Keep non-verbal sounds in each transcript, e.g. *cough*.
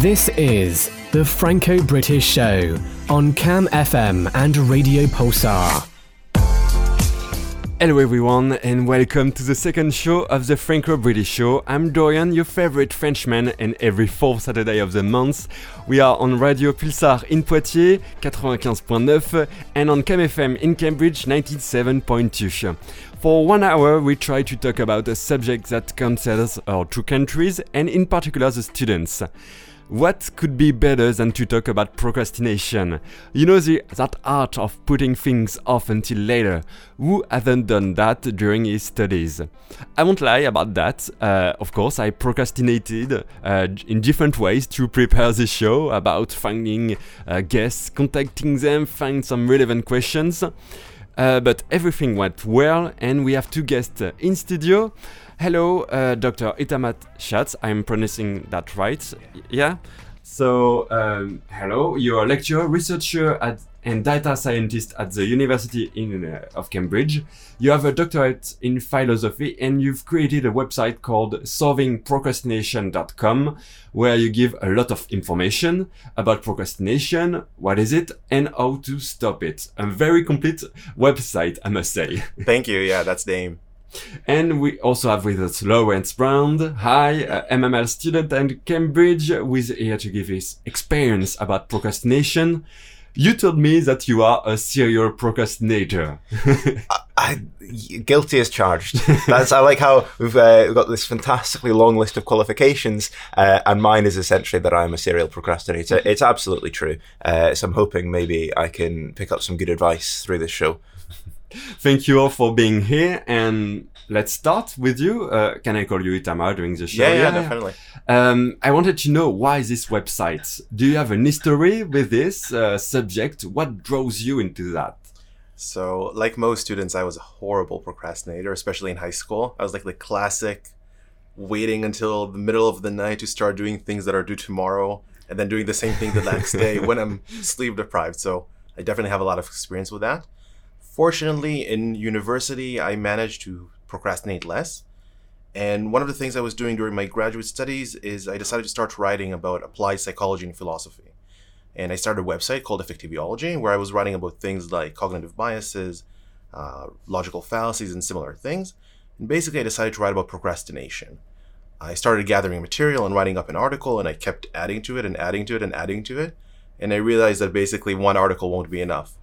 This is the Franco British Show on Cam FM and Radio Pulsar. Hello everyone and welcome to the second show of the Franco British Show. I'm Dorian, your favorite Frenchman, and every fourth Saturday of the month we are on Radio Pulsar in Poitiers 95.9 and on Cam FM in Cambridge 97.2. For one hour we try to talk about a subject that concerns our two countries and in particular the students. What could be better than to talk about procrastination? You know the, that art of putting things off until later. Who hasn't done that during his studies? I won't lie about that. Uh, of course, I procrastinated uh, in different ways to prepare the show about finding uh, guests, contacting them, find some relevant questions. Uh, but everything went well, and we have two guests in studio. Hello, uh, Dr. Itamar Shatz. I'm pronouncing that right. Yeah. So, um, hello. You're a lecturer, researcher, at, and data scientist at the University in, uh, of Cambridge. You have a doctorate in philosophy, and you've created a website called solvingprocrastination.com, where you give a lot of information about procrastination, what is it, and how to stop it. A very complete website, I must say. Thank you. Yeah, that's the aim. And we also have with us Lawrence Brown. Hi, uh, MML student and Cambridge, who is here to give his experience about procrastination. You told me that you are a serial procrastinator. *laughs* I, I, guilty as charged. That's I like how we've, uh, got this fantastically long list of qualifications, uh, and mine is essentially that I'm a serial procrastinator. It's absolutely true. Uh, so I'm hoping maybe I can pick up some good advice through this show. Thank you all for being here, and let's start with you. Uh, can I call you Itamar during the show? Yeah, yeah, yeah definitely. Um, I wanted to know why this website. Do you have an history with this uh, subject? What draws you into that? So, like most students, I was a horrible procrastinator, especially in high school. I was like the classic waiting until the middle of the night to start doing things that are due tomorrow, and then doing the same thing the next day *laughs* when I'm sleep deprived. So, I definitely have a lot of experience with that. Fortunately, in university, I managed to procrastinate less. And one of the things I was doing during my graduate studies is I decided to start writing about applied psychology and philosophy. And I started a website called Effectiviology, where I was writing about things like cognitive biases, uh, logical fallacies, and similar things. And basically, I decided to write about procrastination. I started gathering material and writing up an article, and I kept adding to it and adding to it and adding to it. And I realized that basically one article won't be enough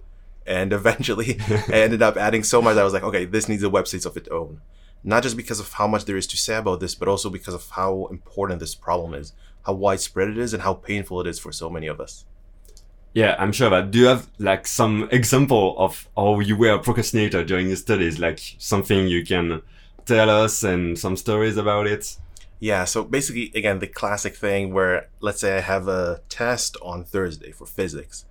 and eventually I *laughs* ended up adding so much that I was like, okay, this needs a website of its own. Not just because of how much there is to say about this, but also because of how important this problem is, how widespread it is, and how painful it is for so many of us. Yeah, I'm sure. But do you have like some example of how you were a procrastinator during your studies? Like something you can tell us and some stories about it? Yeah, so basically, again, the classic thing where let's say I have a test on Thursday for physics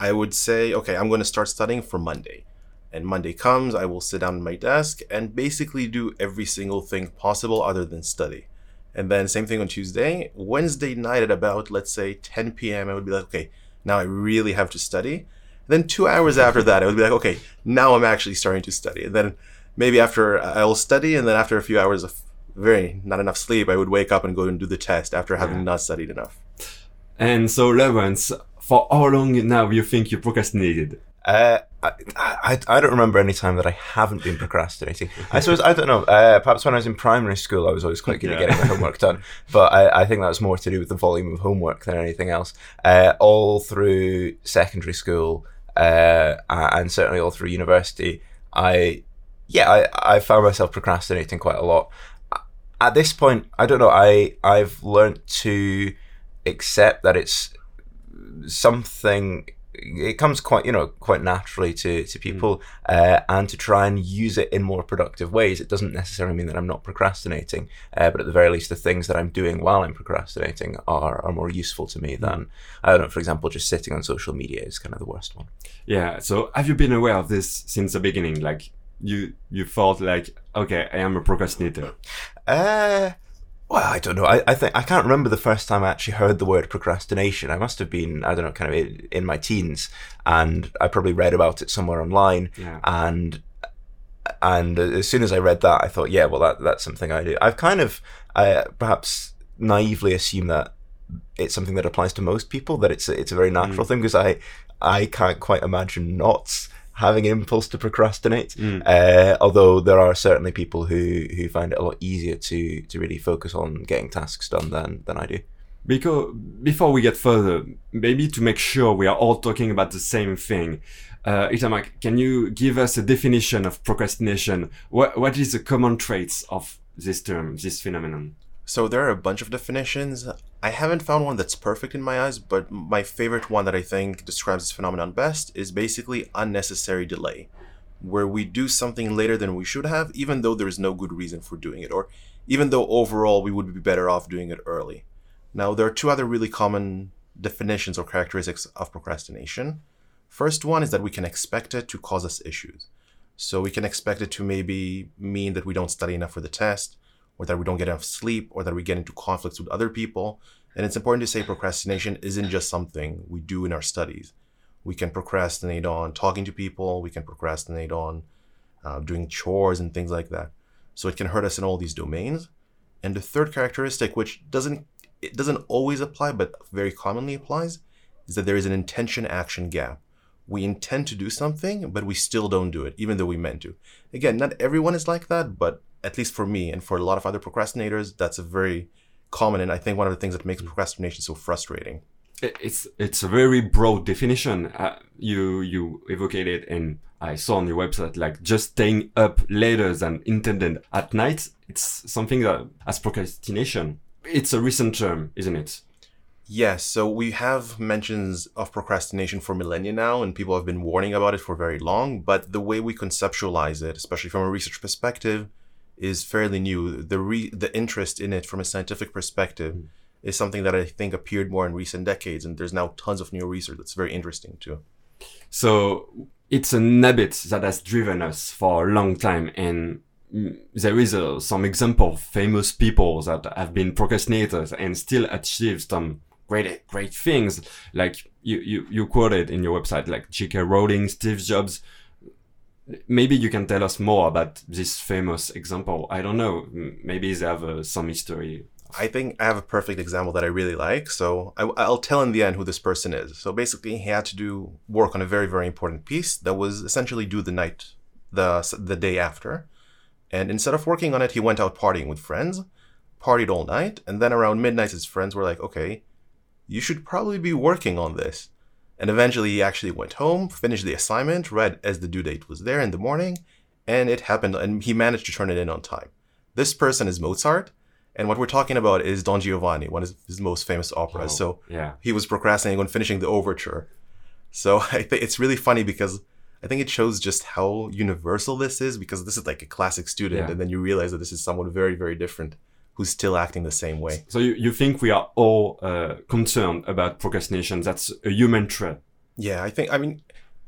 I would say, okay, I'm going to start studying for Monday. And Monday comes, I will sit down at my desk and basically do every single thing possible other than study. And then same thing on Tuesday. Wednesday night at about, let's say, 10 p.m., I would be like, okay, now I really have to study. then two hours after that, I would be like, okay, now I'm actually starting to study. And then maybe after I'll study, and then after a few hours of very not enough sleep, I would wake up and go and do the test after having yeah. not studied enough. And so, Lawrence, for how long now you think you procrastinated? Uh, I, I, I don't remember any time that I haven't been procrastinating. I suppose I don't know. Uh, perhaps when I was in primary school, I was always quite good yeah. at getting my homework done. But I, I think that was more to do with the volume of homework than anything else. Uh, all through secondary school, uh, and certainly all through university, I yeah, I, I found myself procrastinating quite a lot. At this point, I don't know. I I've learned to accept that it's something it comes quite you know quite naturally to to hmm. people uh, and to try and use it in more productive ways it doesn't necessarily mean that i'm not procrastinating uh, but at the very least the things that i'm doing while i'm procrastinating are are more useful to me mm. than i don't know for example just sitting on social media is kind of the worst one yeah so have you been aware of this since the beginning like you you felt like okay i am a procrastinator uh well, I don't know. I, I think I can't remember the first time I actually heard the word procrastination. I must have been, I don't know, kind of in, my teens, and I probably read about it somewhere online. Yeah. And and as soon as I read that, I thought, yeah, well, that that's something I do. I've kind of, I perhaps naively assumed that it's something that applies to most people. That it's a, it's a very natural mm. thing because I I can't quite imagine not having an impulse to procrastinate. Uh, although there are certainly people who who find it a lot easier to to really focus on getting tasks done than than I do. Because before we get further, maybe to make sure we are all talking about the same thing, uh, Itamar, can you give us a definition of procrastination? What what is the common traits of this term, this phenomenon? So there are a bunch of definitions. I haven't found one that's perfect in my eyes, but my favorite one that I think describes this phenomenon best is basically unnecessary delay, where we do something later than we should have, even though there is no good reason for doing it, or even though overall we would be better off doing it early. Now, there are two other really common definitions or characteristics of procrastination. First one is that we can expect it to cause us issues. So we can expect it to maybe mean that we don't study enough for the test, or that we don't get enough sleep, or that we get into conflicts with other people. And it's important to say procrastination isn't just something we do in our studies. We can procrastinate on talking to people, we can procrastinate on uh, doing chores and things like that. So it can hurt us in all these domains. And the third characteristic, which doesn't it doesn't always apply, but very commonly applies, is that there is an intention action gap. We intend to do something, but we still don't do it, even though we meant to. Again, not everyone is like that, but at least for me and for a lot of other procrastinators, that's a very common and I think one of the things that makes procrastination so frustrating. It's it's a very broad definition. Uh, you you evocate it, and I saw on your website like just staying up later than intended at night. It's something that as procrastination. It's a recent term, isn't it? Yes, so we have mentions of procrastination for millennia now, and people have been warning about it for very long. But the way we conceptualize it, especially from a research perspective, is fairly new. The re- the interest in it from a scientific perspective is something that I think appeared more in recent decades, and there's now tons of new research that's very interesting too. So it's an habit that has driven us for a long time, and mm, there is uh, some example of famous people that have been procrastinators and still achieve some great great things. Like you you you quoted in your website, like J.K. Rowling, Steve Jobs. Maybe you can tell us more about this famous example. I don't know. Maybe they have uh, some history. I think I have a perfect example that I really like. So I, I'll tell in the end who this person is. So basically, he had to do work on a very, very important piece that was essentially due the night, the the day after. And instead of working on it, he went out partying with friends, partied all night, and then around midnight, his friends were like, "Okay, you should probably be working on this." And eventually, he actually went home, finished the assignment, read as the due date was there in the morning, and it happened, and he managed to turn it in on time. This person is Mozart, and what we're talking about is Don Giovanni, one of his most famous operas. Oh, so yeah. he was procrastinating on finishing the overture. So *laughs* I think it's really funny because I think it shows just how universal this is because this is like a classic student, Yeah. and then you realize that this is someone very, very different who's still acting the same way. So you, you think we are all uh, concerned about procrastination? That's a human trait. Yeah, I think, I mean,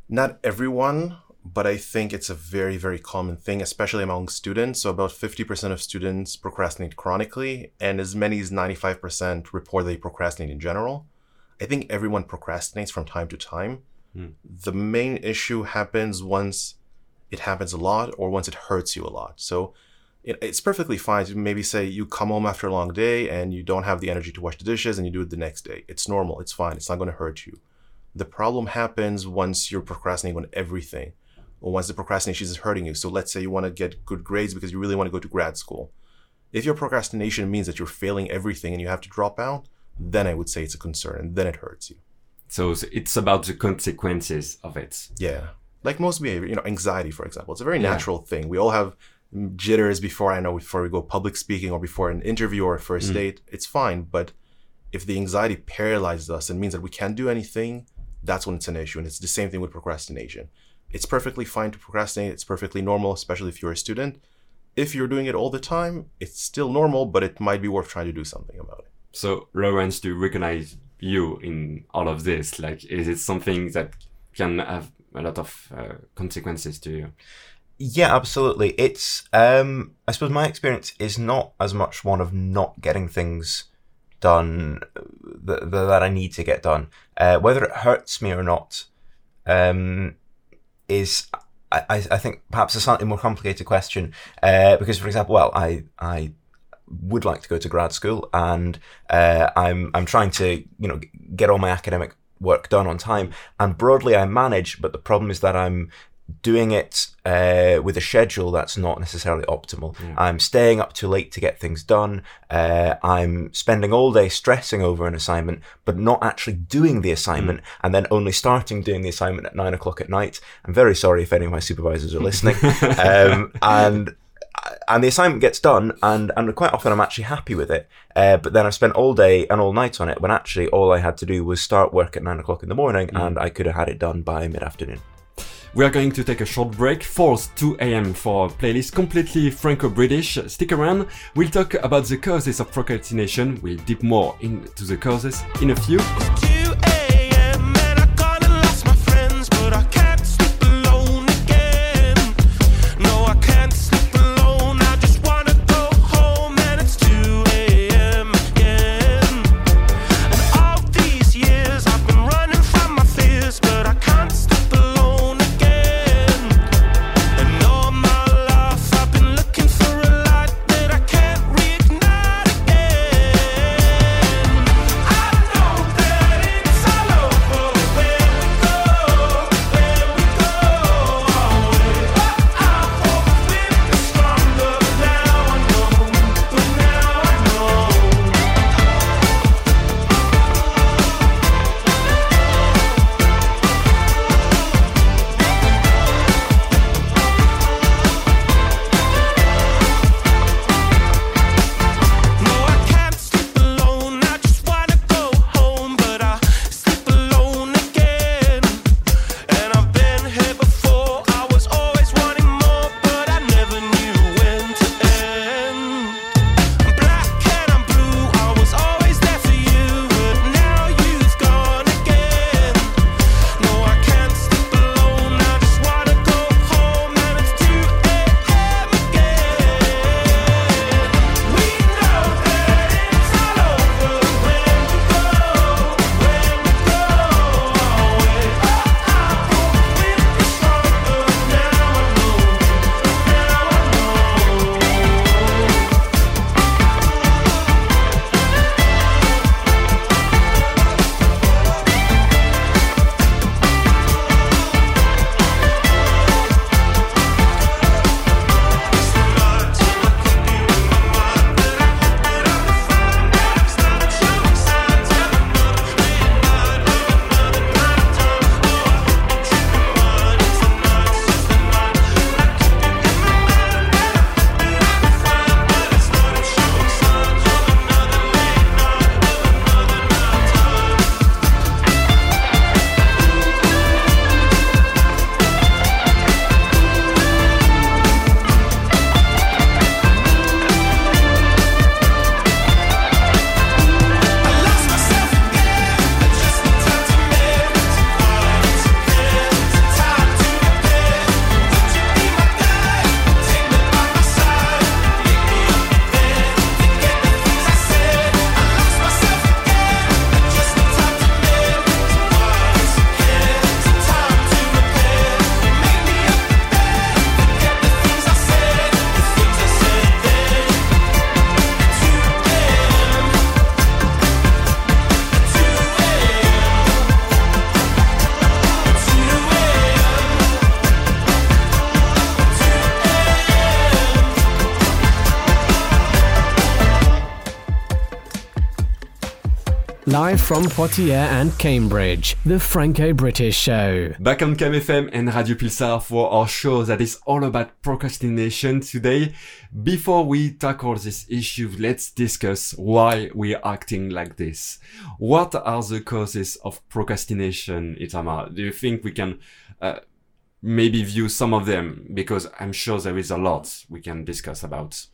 not everyone, but I think it's a very, very common thing, especially among students. So about 50% of students procrastinate chronically, and as many as 95% report they procrastinate in general. I think everyone procrastinates from time to time. The main issue happens once it happens a lot or once it hurts you a lot. So it, it's perfectly fine to maybe say you come home after a long day and you don't have the energy to wash the dishes and you do it the next day. It's normal. It's fine. It's not going to hurt you. The problem happens once you're procrastinating on everything or once the procrastination is hurting you. So let's say you want to get good grades because you really want to go to grad school. If your procrastination means that you're failing everything and you have to drop out, then I would say it's a concern and then it hurts you. So it's about the consequences of it. Yeah. Like most behavior, you know, anxiety, for example, it's a very Yeah. natural thing. We all have jitters before, I know, before we go public speaking or before an interview or a first Mm. date. It's fine. But if the anxiety paralyzes us and means that we can't do anything, that's when it's an issue. And it's the same thing with procrastination. It's perfectly fine to procrastinate. It's perfectly normal, especially if you're a student. If you're doing it all the time, it's still normal, but it might be worth trying to do something about it. So Lawrence, do you recognize you in all of this? Like, is it something that can have a lot of uh, consequences to you? Yeah, absolutely. It's um I suppose my experience is not as much one of not getting things done that, that I need to get done. Uh, whether it hurts me or not um, is I, I I think perhaps a slightly more complicated question. Uh, because for example, well, I I would like to go to grad school, and uh, I'm I'm trying to you know get all my academic work done on time. And broadly, I manage, but the problem is that I'm doing it uh, with a schedule that's not necessarily optimal. I'm staying up too late to get things done. Uh, I'm spending all day stressing over an assignment, but not actually doing the assignment, and then only starting doing the assignment at nine o'clock at night. I'm very sorry if any of my supervisors are listening. *laughs* um, and and the assignment gets done, and, and quite often I'm actually happy with it. Uh, but then I've spent all day and all night on it when actually all I had to do was start work at nine o'clock in the morning, and I could have had it done by mid afternoon. We are going to take a short break, Force 2 am for a playlist completely Franco-British. Stick around, we'll talk about the causes of procrastination, we'll deep more into the causes in a few. From Poitiers and Cambridge, the Franco British Show. Back on Cam FM and Radio Pulsar for our show that is all about procrastination today. Before we tackle this issue, let's discuss why we are acting like this. What are the causes of procrastination, Itamar? Do you think we can uh, maybe view some of them? Because I'm sure there is a lot we can discuss about.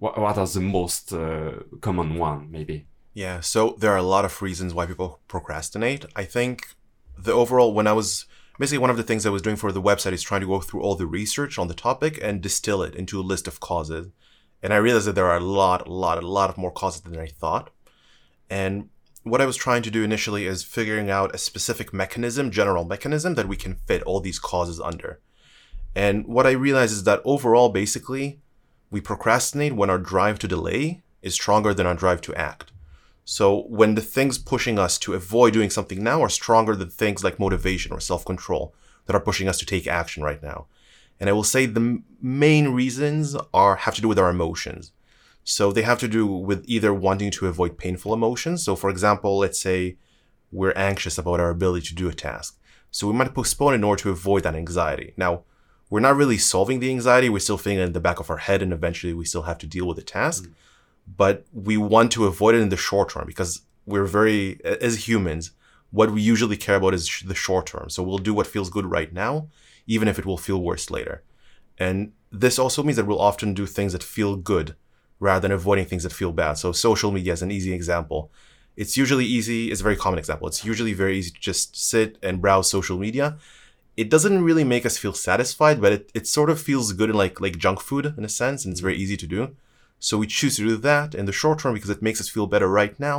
What, what are the most uh, common one, maybe? Yeah, so there are a lot of reasons why people procrastinate. I think the overall, when I was basically one of the things I was doing for the website is trying to go through all the research on the topic and distill it into a list of causes. And I realized that there are a lot, a lot, a lot of more causes than I thought. And what I was trying to do initially is figuring out a specific mechanism, general mechanism that we can fit all these causes under. And what I realized is that overall, basically, we procrastinate when our drive to delay is stronger than our drive to act. So when the things pushing us to avoid doing something now are stronger than things like motivation or self-control that are pushing us to take action right now. And I will say the main reasons are have to do with our emotions. So they have to do with either wanting to avoid painful emotions. So for example, let's say we're anxious about our ability to do a task. So we might postpone in order to avoid that anxiety. Now, we're not really solving the anxiety. We're still feeling it in the back of our head, and eventually we still have to deal with the task. Mm. But we want to avoid it in the short term because we're very, as humans, what we usually care about is the short term. So we'll do what feels good right now, even if it will feel worse later. And this also means that we'll often do things that feel good rather than avoiding things that feel bad. So social media is an easy example. It's usually easy, it's a very common example. It's usually very easy to just sit and browse social media. It doesn't really make us feel satisfied, but it, it sort of feels good in like like junk food in a sense, and it's very easy to do. So we choose to do that in the short term because it makes us feel better right now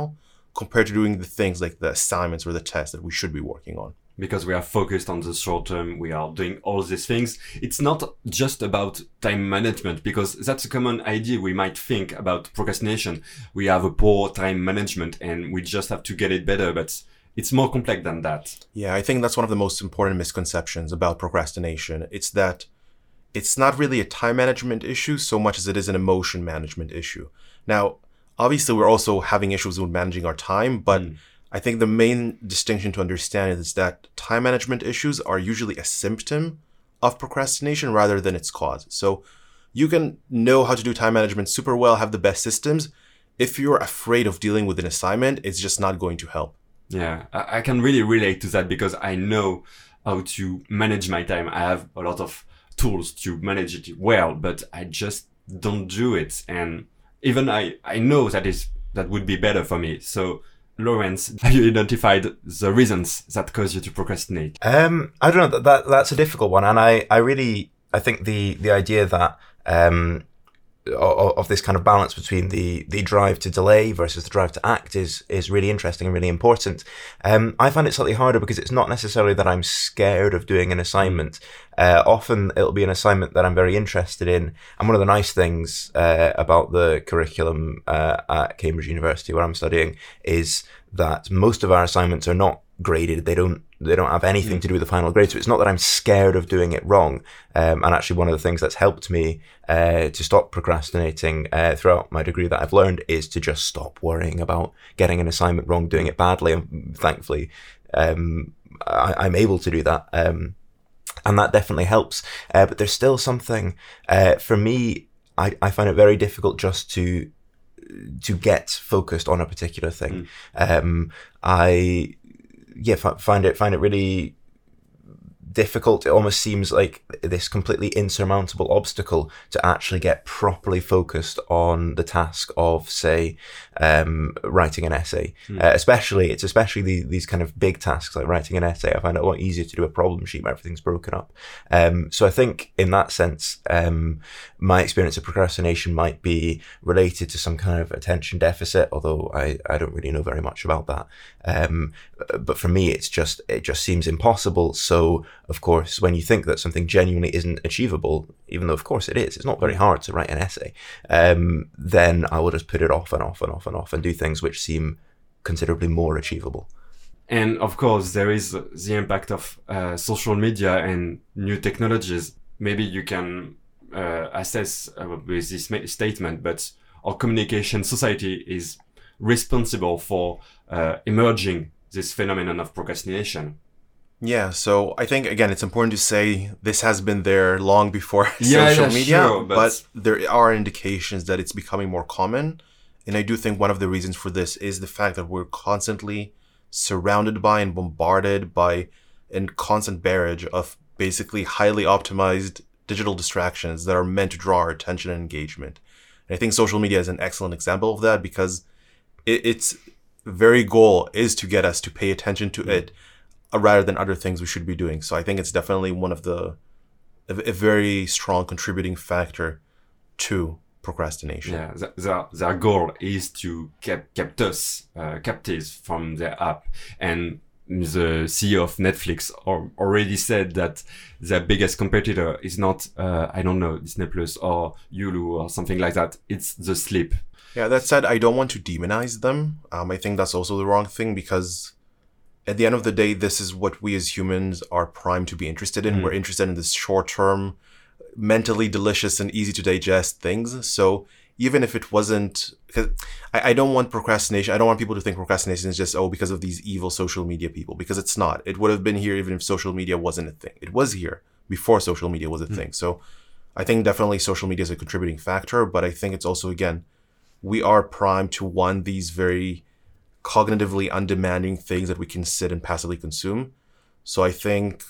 compared to doing the things like the assignments or the tests that we should be working on. because we are focused on the short term, we are doing all these things. It's not just about time management because that's a common idea we might think about procrastination. We have a poor time management and we just have to get it better, but it's more complex than that. Yeah, I think that's one of the most important misconceptions about procrastination. It's that it's not really a time management issue so much as it is an emotion management issue. Now, obviously, we're also having issues with managing our time, but mm. I think the main distinction to understand is that time management issues are usually a symptom of procrastination rather than its cause. So you can know how to do time management super well, have the best systems. If you're afraid of dealing with an assignment, it's just not going to help. Yeah, I, I can really relate to that because I know how to manage my time. I have a lot of tools to manage it well, but I just don't do it. And even I, I know that is that would be better for me. So, Lawrence, *laughs* have you identified the reasons that cause you to procrastinate? Um, I don't know. That, that that's a difficult one, and I, I really I think the the idea that um, of, this kind of balance between the the drive to delay versus the drive to act is is really interesting and really important. Um, I find it slightly harder because it's not necessarily that I'm scared of doing an assignment. Uh, often it'll be an assignment that I'm very interested in. And one of the nice things uh, about the curriculum uh, at Cambridge University, where I'm studying, is that most of our assignments are not graded. They don't they don't have anything to do with the final grade. So it's not that I'm scared of doing it wrong. Um, and actually, one of the things that's helped me uh, to stop procrastinating uh, throughout my degree that I've learned is to just stop worrying about getting an assignment wrong, doing it badly. And thankfully, um, I, I'm able to do that. Um, and that definitely helps. Uh, but there's still something uh, for me. I, I find it very difficult just to to get focused on a particular thing. Um, I yeah fi- find it find it really difficult. It almost seems like this completely insurmountable obstacle to actually get properly focused on the task of, say, um, writing an essay. Uh, especially, it's especially the, these kind of big tasks like writing an essay. I find it a lot easier to do a problem sheet where everything's broken up. Um, so I think in that sense, um, my experience of procrastination might be related to some kind of attention deficit, although I, I don't really know very much about that. But for me, it's just, it just seems impossible. So of course, when you think that something genuinely isn't achievable, even though of course it is, it's not very hard to write an essay, um, then I will just put it off and off and off and off and do things which seem considerably more achievable. And of course, there is the impact of uh, social media and new technologies. Maybe you can uh, assess uh, with this statement, but our communication society is responsible for uh, emerging this phenomenon of procrastination. Yeah, so I think again it's important to say this has been there long before *laughs* Yeah, social yeah, media, sure, but... but- there are indications that it's becoming more common. And I do think one of the reasons for this is the fact that we're constantly surrounded by and bombarded by a constant barrage of basically highly optimized digital distractions that are meant to draw our attention and engagement. And I think social media is an excellent example of that because it, its very goal is to get us to pay attention to it uh, rather than other things we should be doing. So I think it's definitely one of the a, a very strong contributing factor to procrastination. Yeah, th- their, their goal is to keep, kept us uh, captives from their app. And the CEO of Netflix al- already said that their biggest competitor is not, uh, I don't know, Disney Plus or Hulu or something like that. It's the sleep. Yeah, that said, I don't want to demonize them. Um, I think that's also the wrong thing because at the end of the day, this is what we as humans are primed to be interested in. We're interested in this short term, mentally delicious and easy to digest things. So even if it wasn't, because I, I don't want procrastination, I don't want people to think procrastination is just, oh, because of these evil social media people, because it's not. It would have been here even if social media wasn't a thing. It was here before social media was a hmm. thing. So I think definitely social media is a contributing factor, but I think it's also, again, we are primed to want these very cognitively undemanding things that we can sit and passively consume. So I think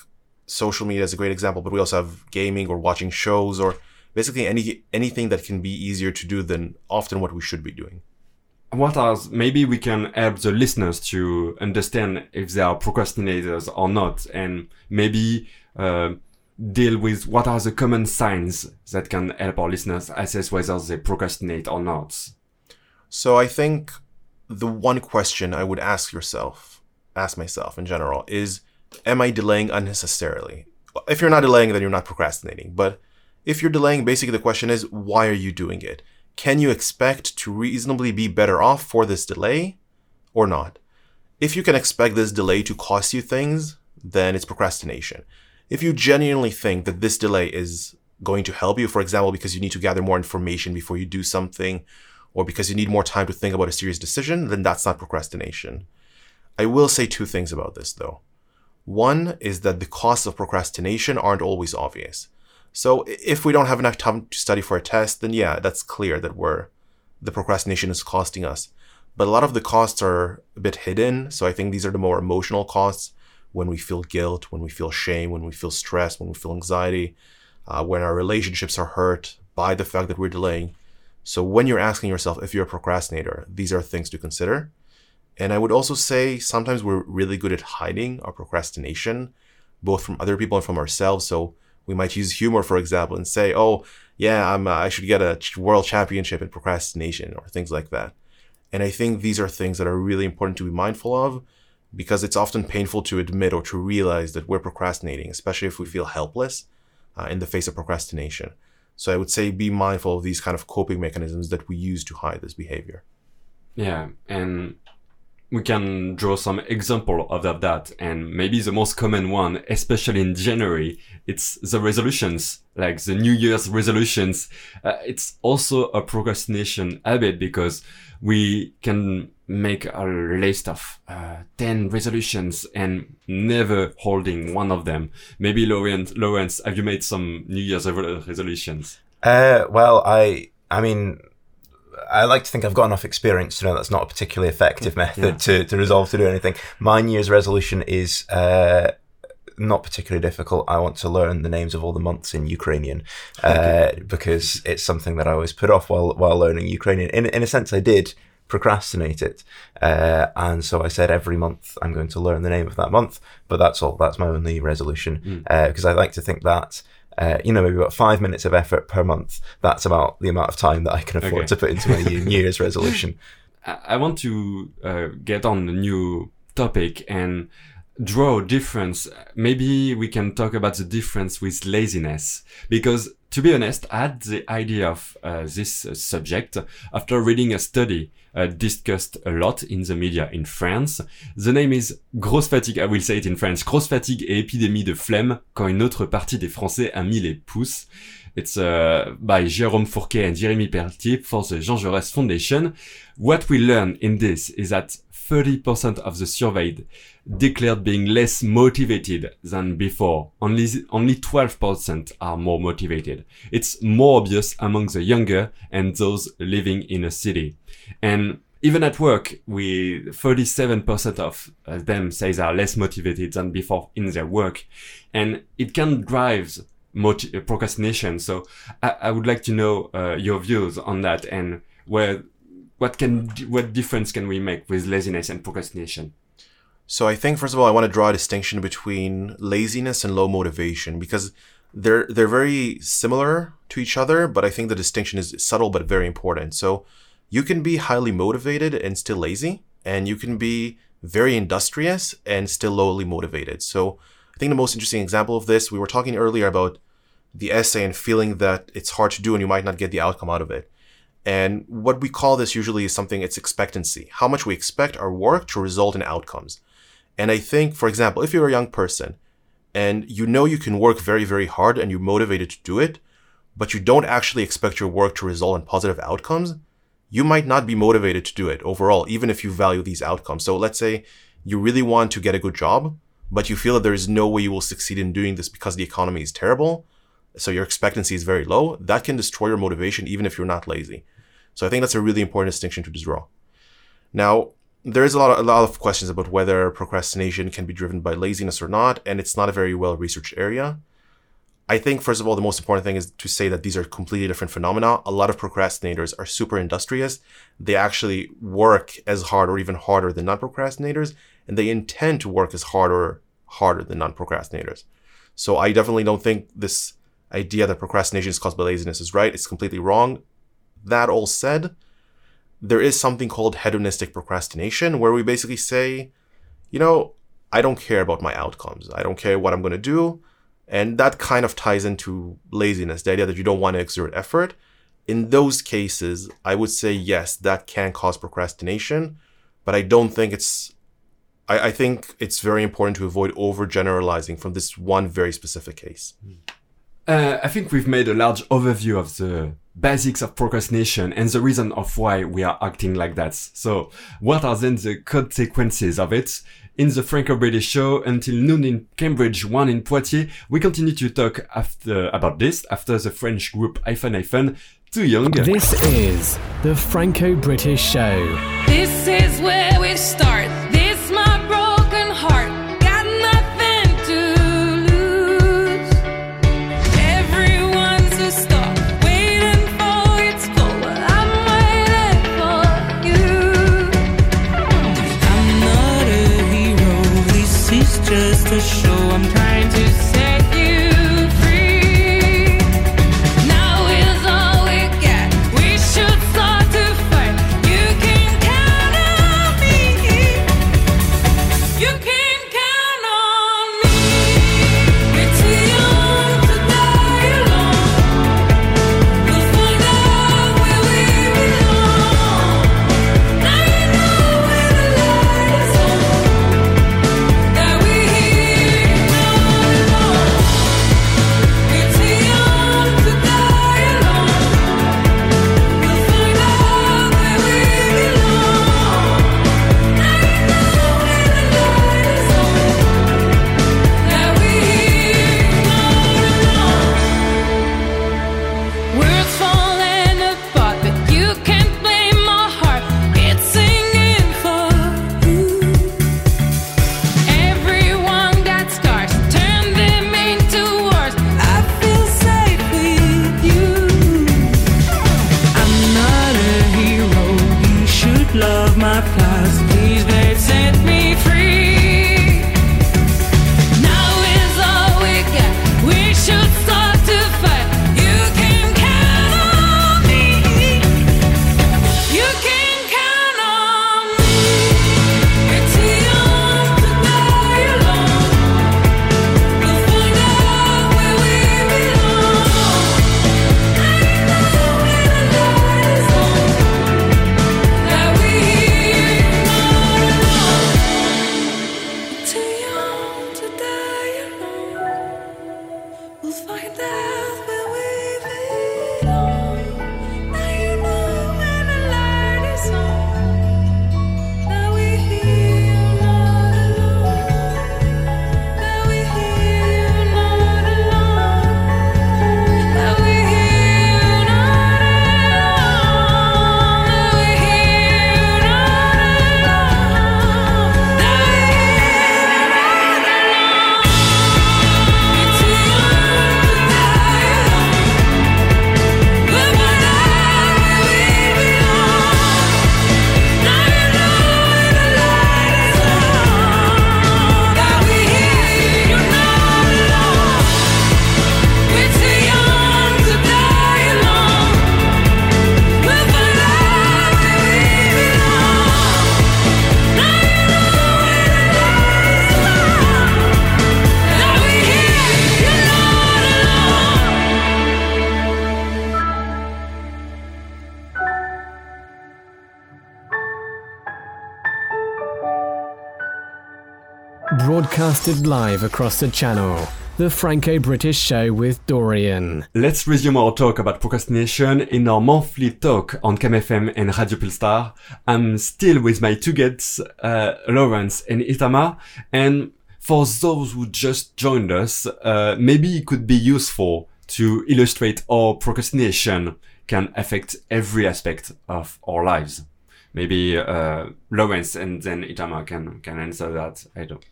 social media is a great example, but we also have gaming or watching shows or basically any anything that can be easier to do than often what we should be doing. What are maybe we can help the listeners to understand if they are procrastinators or not, and maybe uh, deal with what are the common signs that can help our listeners assess whether they procrastinate or not. So I think the one question I would ask yourself, ask myself in general, is am I delaying unnecessarily? If you're not delaying, then you're not procrastinating. But if you're delaying, basically the question is why are you doing it? Can you expect to reasonably be better off for this delay or not? If you can expect this delay to cost you things, then it's procrastination. If you genuinely think that this delay is going to help you, for example, because you need to gather more information before you do something, or because you need more time to think about a serious decision, then that's not procrastination. I will say two things about this though. One is that the costs of procrastination aren't always obvious. So if we don't have enough time to study for a test, then yeah, that's clear that we're the procrastination is costing us. But a lot of the costs are a bit hidden. So I think these are the more emotional costs when we feel guilt, when we feel shame, when we feel stress, when we feel anxiety, uh, when our relationships are hurt by the fact that we're delaying. So when you're asking yourself if you're a procrastinator, these are things to consider. And I would also say sometimes we're really good at hiding our procrastination, both from other people and from ourselves. So we might use humor, for example, and say, "Oh, yeah, I'm. Uh, I should get a world championship in procrastination," or things like that. And I think these are things that are really important to be mindful of, because it's often painful to admit or to realize that we're procrastinating, especially if we feel helpless uh, in the face of procrastination. So I would say be mindful of these kind of coping mechanisms that we use to hide this behavior. Yeah, and we can draw some example of that, and maybe the most common one especially in january it's the resolutions like the new year's resolutions. Uh, it's also a procrastination habit because we can make a list of uh, 10 resolutions and never holding one of them. Maybe lawrence lawrence have you made some new year's resolutions? Uh, well, I, I mean, I like to think I've got enough experience to know that's not a particularly effective method to, to resolve to do anything. My New Year's resolution is uh, not particularly difficult. I want to learn the names of all the months in Ukrainian *laughs* uh, because it's something that I always put off while while learning Ukrainian. In in a sense, I did procrastinate it, uh, and so I said every month I'm going to learn the name of that month. But that's all. That's my only resolution because I like to think that uh, you know, maybe about five minutes of effort per month. That's about the amount of time that I can afford Okay. to put into my New *laughs* Year's resolution. I want to uh, get on a new topic and draw a difference. Maybe we can talk about the difference with laziness. Because to be honest, I had the idea of uh, this subject after reading a study uh, discussed a lot in the media in France. The name is Grosse fatigue, I will say it in French. Grosse fatigue et épidémie de flemme quand une autre partie des Français a mis les pouces. It's uh, by Jérôme Fourquet and Jeremy Pelletier for the Jean Jaurès Foundation. What we learn in this is that 30% of the surveyed declared being less motivated than before. Only, only 12% are more motivated. It's more obvious among the younger and those living in a city. And even at work, we 37% of them say they are less motivated than before in their work. And it can drive procrastination. So I, I would like to know uh, your views on that and where what can what difference can we make with laziness and procrastination? So I think first of all I want to draw a distinction between laziness and low motivation because they're they're very similar to each other, but I think the distinction is subtle but very important. So you can be highly motivated and still lazy, and you can be very industrious and still lowly motivated. So I think the most interesting example of this, we were talking earlier about the essay and feeling that it's hard to do and you might not get the outcome out of it. And what we call this usually is something it's expectancy. How much we expect our work to result in outcomes. And I think, for example, if you're a young person and you know you can work very, very hard and you're motivated to do it, but you don't actually expect your work to result in positive outcomes, you might not be motivated to do it overall, even if you value these outcomes. So let's say you really want to get a good job, but you feel that there is no way you will succeed in doing this because the economy is terrible. So your expectancy is very low. That can destroy your motivation, even if you're not lazy. So I think that's a really important distinction to draw. Now, there is a lot of, a lot of questions about whether procrastination can be driven by laziness or not, and it's not a very well researched area. I think first of all, the most important thing is to say that these are completely different phenomena. A lot of procrastinators are super industrious. They actually work as hard or even harder than non-procrastinators, and they intend to work as hard or harder than non-procrastinators. So I definitely don't think this idea that procrastination is caused by laziness is right. It's completely wrong. That all said, there is something called hedonistic procrastination where we basically say, you know, I don't care about my outcomes. I don't care what I'm going to do. And that kind of ties into laziness, the idea that you don't want to exert effort. In those cases, I would say yes, that can cause procrastination, but I don't think it's. I, I think it's very important to avoid overgeneralizing from this one very specific case. Uh, I think we've made a large overview of the basics of procrastination and the reason of why we are acting like that. So, what are then the consequences of it? In the Franco-British show, until noon in Cambridge, one in Poitiers, we continue to talk after about this after the French group Hyphen Hyphen, Too Young. This is the Franco British Show. This is where we start. Broadcasted live across the channel. The Franco British Show with Dorian. Let's resume our talk about procrastination in our monthly talk on Cam FM and Radio Pulsar. I'm still with my two guests, uh, Lawrence and Itamar, and for those who just joined us, uh, maybe it could be useful to illustrate how procrastination can affect every aspect of our lives. Maybe uh, Lawrence and then Itamar can can answer that. I don't.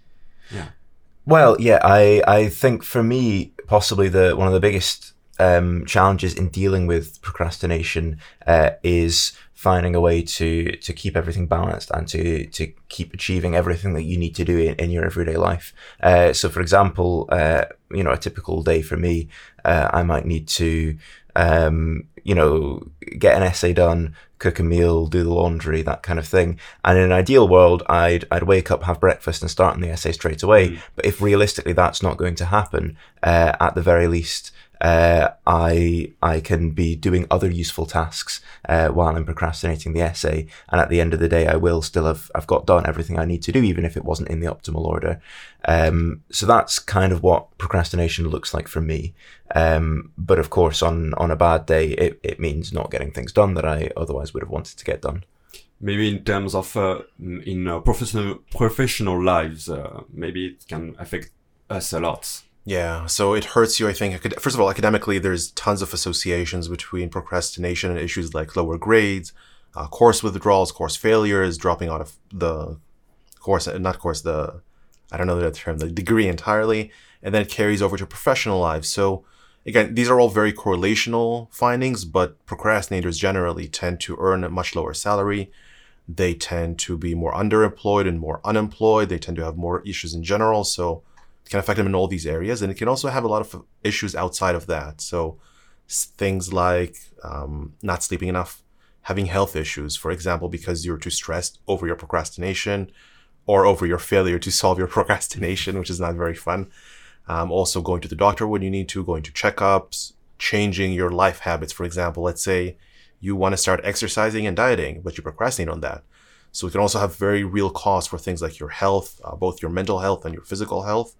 Yeah. Well, yeah, I, I think for me, possibly the one of the biggest um, challenges in dealing with procrastination uh, is finding a way to to keep everything balanced and to to keep achieving everything that you need to do in, in your everyday life. Uh, so, for example, uh, you know, a typical day for me, uh, I might need to um, you know, get an essay done, cook a meal, do the laundry, that kind of thing. And in an ideal world, I'd I'd wake up, have breakfast, and start on the essay straight away. But if realistically that's not going to happen, uh, at the very least, uh, I I can be doing other useful tasks uh, while I'm procrastinating the essay, and at the end of the day, I will still have I've got done everything I need to do, even if it wasn't in the optimal order. Um, so that's kind of what procrastination looks like for me. Um, but of course, on on a bad day, it, it means not getting things done that I otherwise would have wanted to get done. maybe in terms of uh, in uh, professional professional lives uh, maybe it can affect us a lot Yeah, so it hurts you, I think. First of all, academically, there's tons of associations between procrastination and issues like lower grades, uh, course withdrawals, course failures, dropping out of the course, uh, not course, the, I don't know the term, the degree entirely, and then it carries over to professional lives. So, again, these are all very correlational findings, but procrastinators generally tend to earn a much lower salary. They tend to be more underemployed and more unemployed. They tend to have more issues in general. So, can affect them in all these areas and it can also have a lot of issues outside of that. So things like um, not sleeping enough having health issues for example because you're too stressed over your procrastination or over your failure to solve your *laughs* procrastination which is not very fun. Um, also going to the doctor when you need to going to checkups changing your life habits. For example let's say you want to start exercising and dieting but you procrastinate on that. So it can also have very real costs for things like your health, uh, both your mental health and your physical health,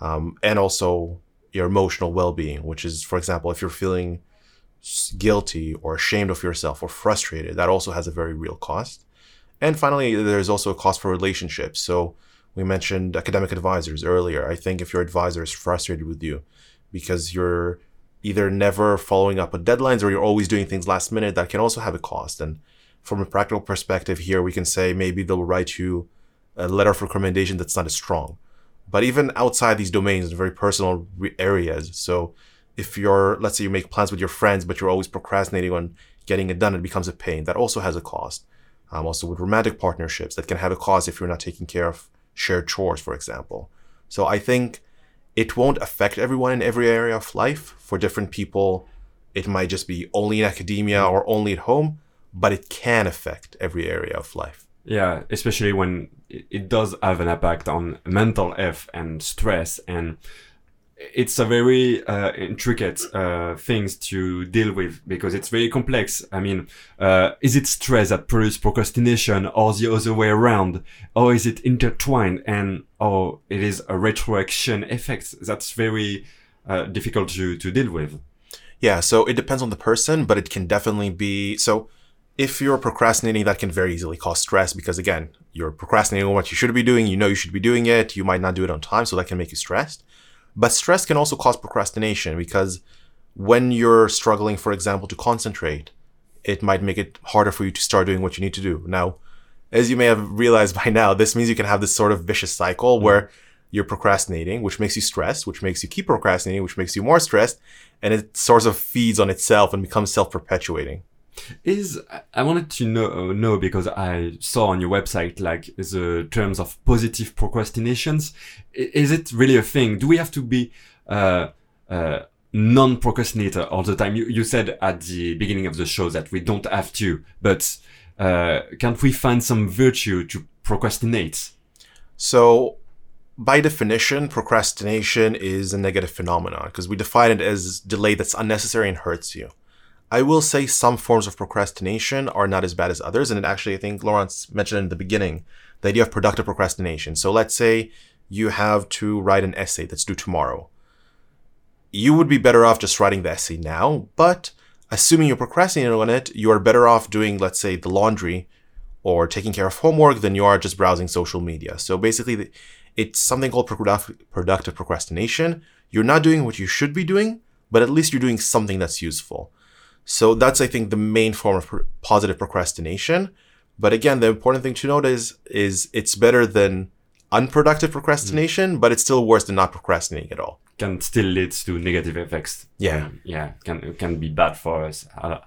um, and also your emotional well-being. Which is, for example, if you're feeling guilty or ashamed of yourself or frustrated, that also has a very real cost. And finally, there's also a cost for relationships. So we mentioned academic advisors earlier. I think if your advisor is frustrated with you because you're either never following up on deadlines or you're always doing things last minute, that can also have a cost. And from a practical perspective here, we can say maybe they'll write you a letter of recommendation that's not as strong. But even outside these domains, in very personal re- areas, so if you're, let's say you make plans with your friends, but you're always procrastinating on getting it done, it becomes a pain. That also has a cost. Um, also with romantic partnerships, that can have a cost if you're not taking care of shared chores, for example. So I think it won't affect everyone in every area of life. For different people, it might just be only in academia or only at home, but it can affect every area of life. Yeah especially when it, does have an impact on mental health and stress and it's a very uh, intricate uh, things to deal with because it's very complex. I mean, uh, is it stress that produces procrastination or the other way around? Or is it intertwined and or it is a retroaction effect? That's very uh, difficult to, to deal with. Yeah, so it depends on the person, but it can definitely be so if you're procrastinating, that can very easily cause stress because again, you're procrastinating on what you should be doing, you know you should be doing it, you might not do it on time, so that can make you stressed. But stress can also cause procrastination because when you're struggling, for example, to concentrate, it might make it harder for you to start doing what you need to do. Now, as you may have realized *laughs* by now, this means you can have this sort of vicious cycle mm-hmm. where you're procrastinating, which makes you stressed, which makes you keep procrastinating, which makes you more stressed, and it sort of feeds on itself and becomes self perpetuating. Is I wanted to know know because I saw on your website like the terms of positive procrastinations. Is it really a thing? Do we have to be uh, uh, non-procrastinator all the time? You you said at the beginning of the show that we don't have to, but uh, can't we find some virtue to procrastinate? So, by definition, procrastination is a negative phenomenon because we define it as delay that's unnecessary and hurts you. I will say some forms of procrastination are not as bad as others, and it actually, I think Lawrence mentioned in the beginning, the idea of productive procrastination. So, let's say you have to write an essay that's due tomorrow. You would be better off just writing the essay now, but assuming you're procrastinating on it, you are better off doing, let's say, the laundry or taking care of homework than you are just browsing social media. So basically, it's something called productive procrastination. You're not doing what you should be doing, but at least you're doing something that's useful. So that's, I think, the main form of pr- positive procrastination. But again, the important thing to note is is it's better than unproductive procrastination, but it's still worse than not procrastinating at all. can still lead to negative effects. Yeah. Um, yeah, can can be bad for us. Uh,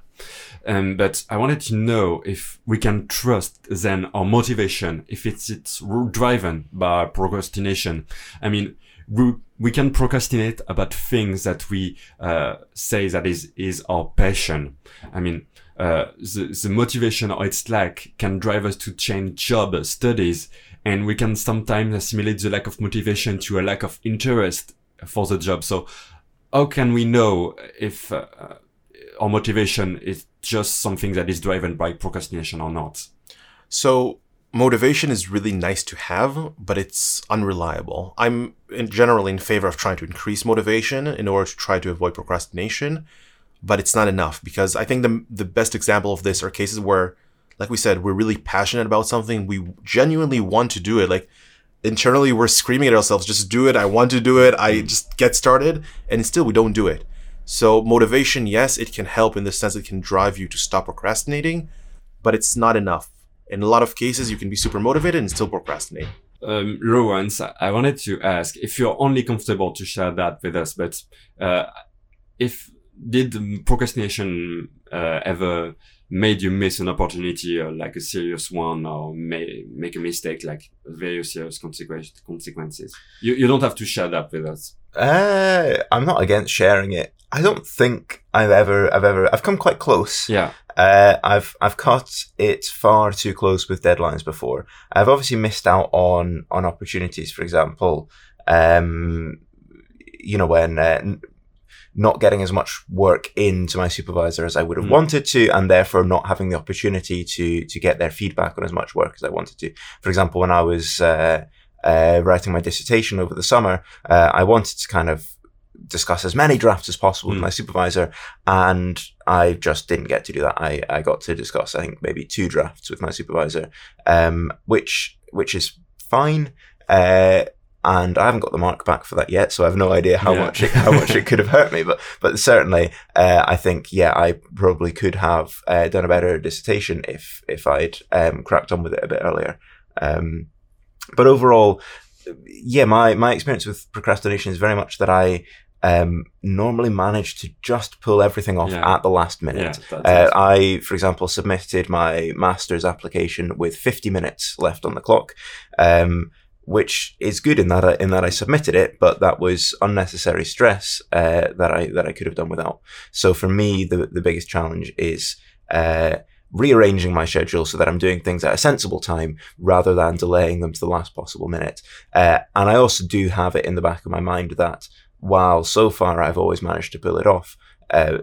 um, but I wanted to know if we can trust then our motivation, if it's it's driven by procrastination. I mean, we we can procrastinate about things that we uh, say that is is our passion. I mean. Uh, the, the motivation or its lack can drive us to change job studies and we can sometimes assimilate the lack of motivation to a lack of interest for the job. So how can we know if uh, our motivation is just something that is driven by procrastination or not? So motivation is really nice to have, but it's unreliable. I'm in generally in favor of trying to increase motivation in order to try to avoid procrastination, but it's not enough because I think the the best example of this are cases where, like we said, we're really passionate about something, we genuinely want to do it. Like internally, we're screaming at ourselves, "Just do it! I want to do it! I mm. just get started," and still we don't do it. So motivation, yes, it can help in the sense it can drive you to stop procrastinating, but it's not enough. In a lot of cases, you can be super motivated and still procrastinate. Um, Lawrence, I wanted to ask if you're only comfortable to share that with us, but uh, if did procrastination uh, ever made you miss an opportunity, uh, like a serious one, or may, make a mistake, like very serious consequence, consequences? You, you don't have to share that with us. Uh, I'm not against sharing it. I don't think I've ever, I've ever, I've come quite close. Yeah. Uh, I've I've cut it far too close with deadlines before. I've obviously missed out on on opportunities. For example, um, you know when uh, not getting as much work into my supervisor as I would have Mm. wanted to, and therefore not having the opportunity to to get their feedback on as much work as I wanted to. For example, when I was uh, uh, writing my dissertation over the summer, uh, I wanted to kind of discuss as many drafts as possible Mm. with my supervisor, and I just didn't get to do that. I, I got to discuss, I think, maybe two drafts with my supervisor, um, which which is fine. Uh, and I haven't got the mark back for that yet, so I have no idea how Yeah. much it, how much it could have hurt me. But but certainly, uh, I think yeah, I probably could have uh, done a better dissertation if if I'd um, cracked on with it a bit earlier. Um, but overall, yeah, my my experience with procrastination is very much that I um, normally manage to just pull everything off Yeah. at the last minute. that- Uh, I, for example, submitted my master's application with 50 minutes left on the clock, um, which is good in that I, in that I submitted it, but that was unnecessary stress uh, that I that I could have done without. So for me, the the biggest challenge is. Uh, rearranging my schedule so that I'm doing things at a sensible time rather than delaying them to the last possible minute. Uh, and I also do have it in the back of my mind that while so far I've always managed to pull it off, uh,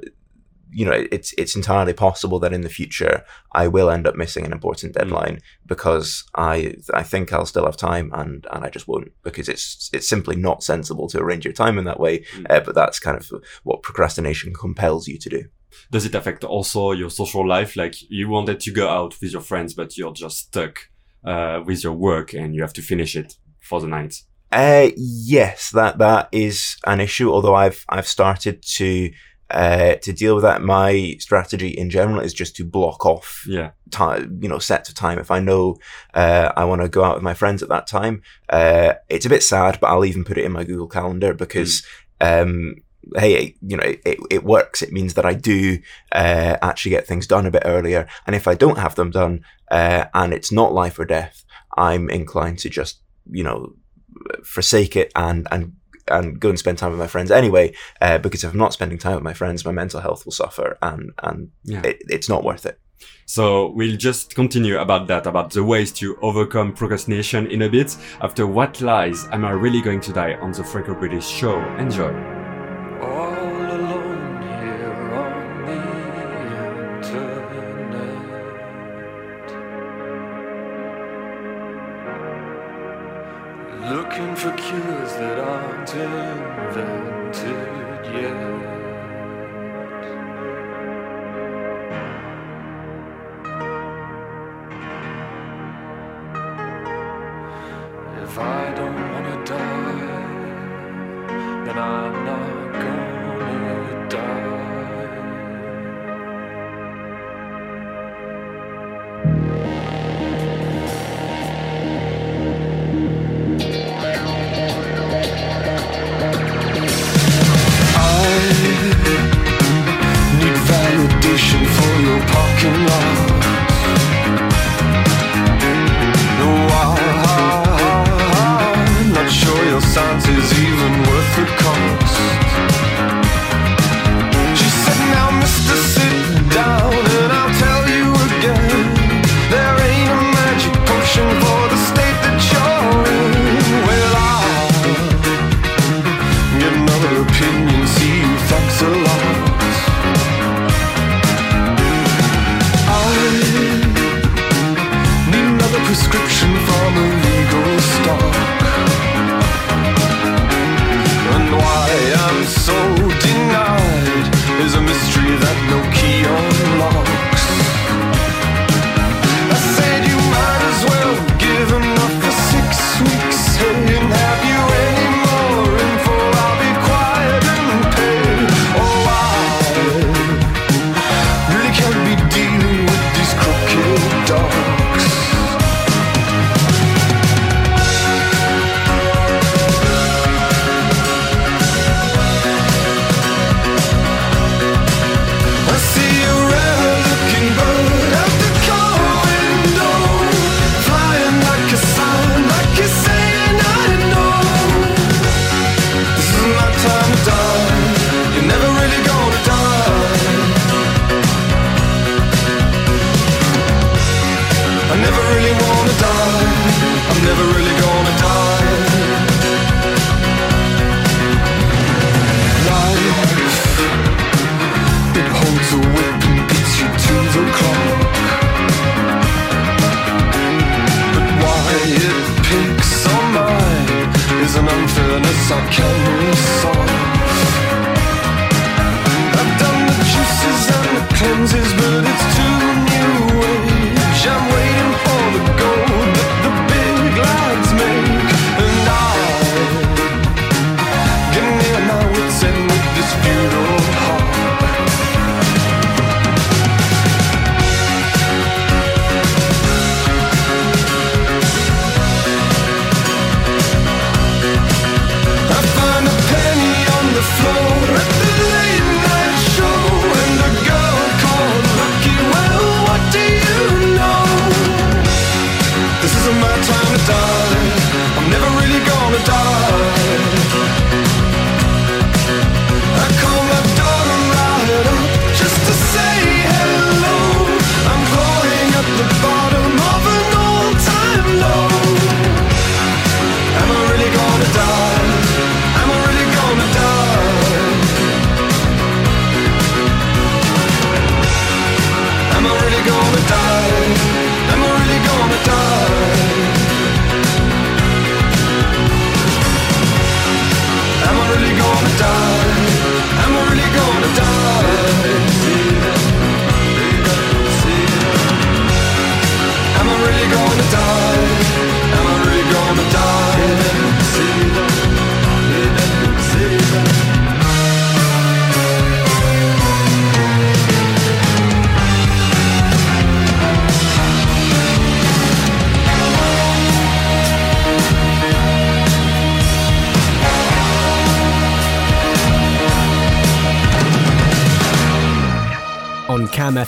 you know, it's it's entirely possible that in the future I will end up missing an important deadline because I I think I'll still have time and and I just won't because it's it's simply not sensible to arrange your time in that way. Mm. Uh, but that's kind of what procrastination compels you to do. does it affect also your social life? Like you wanted to go out with your friends, but you're just stuck uh, with your work and you have to finish it for the night. Uh, yes, that that is an issue. Although I've I've started to uh, to deal with that. My strategy in general is just to block off Yeah. time, you know, sets of time. If I know uh, I want to go out with my friends at that time, uh, it's a bit sad, but I'll even put it in my Google Calendar because, um, hey, you know, it, it, it works. It means that I do uh, actually get things done a bit earlier. And if I don't have them done, uh, and it's not life or death, I'm inclined to just, you know, forsake it and and and go and spend time with my friends anyway. Uh, because if I'm not spending time with my friends, my mental health will suffer, and and Yeah. it, it's not worth it. So we'll just continue about that, about the ways to overcome procrastination in a bit. After What Lies Am I Really Going to Die on the Franco-British show. Enjoy. invented yet.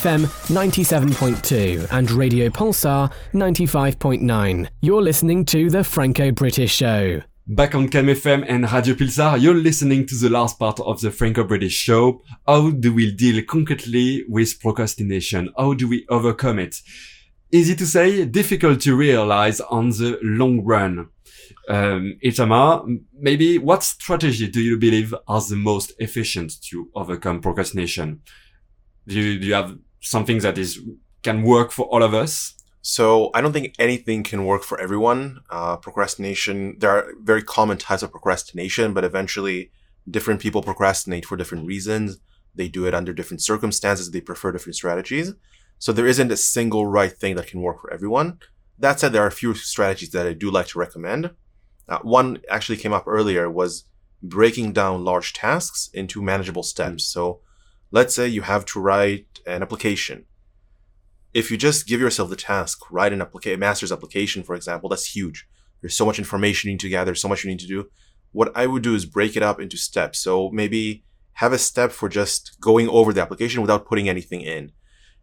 FM 97.2 and Radio Pulsar 95.9. You're listening to The Franco British Show. Back on Cam FM and Radio Pulsar, you're listening to the last part of the Franco-British show. How do we deal concretely with procrastination? How do we overcome it? Easy to say, difficult to realize on the long run. Um, Itamar, maybe what strategy do you believe are the most efficient to overcome procrastination? Do you, do you have something that is can work for all of us? So I don't think anything can work for everyone. Uh, procrastination. There are very common types of procrastination, but eventually, different people procrastinate for different reasons. They do it under different circumstances. They prefer different strategies. So there isn't a single right thing that can work for everyone. That said, there are a few strategies that I do like to recommend. Uh, one actually came up earlier was breaking down large tasks into manageable steps. Mm. So let's say you have to write an application if you just give yourself the task, write an applica- master's application, for example, that's huge. There's so much information you need to gather, so much you need to do. What I would do is break it up into steps. So maybe have a step for just going over the application without putting anything in.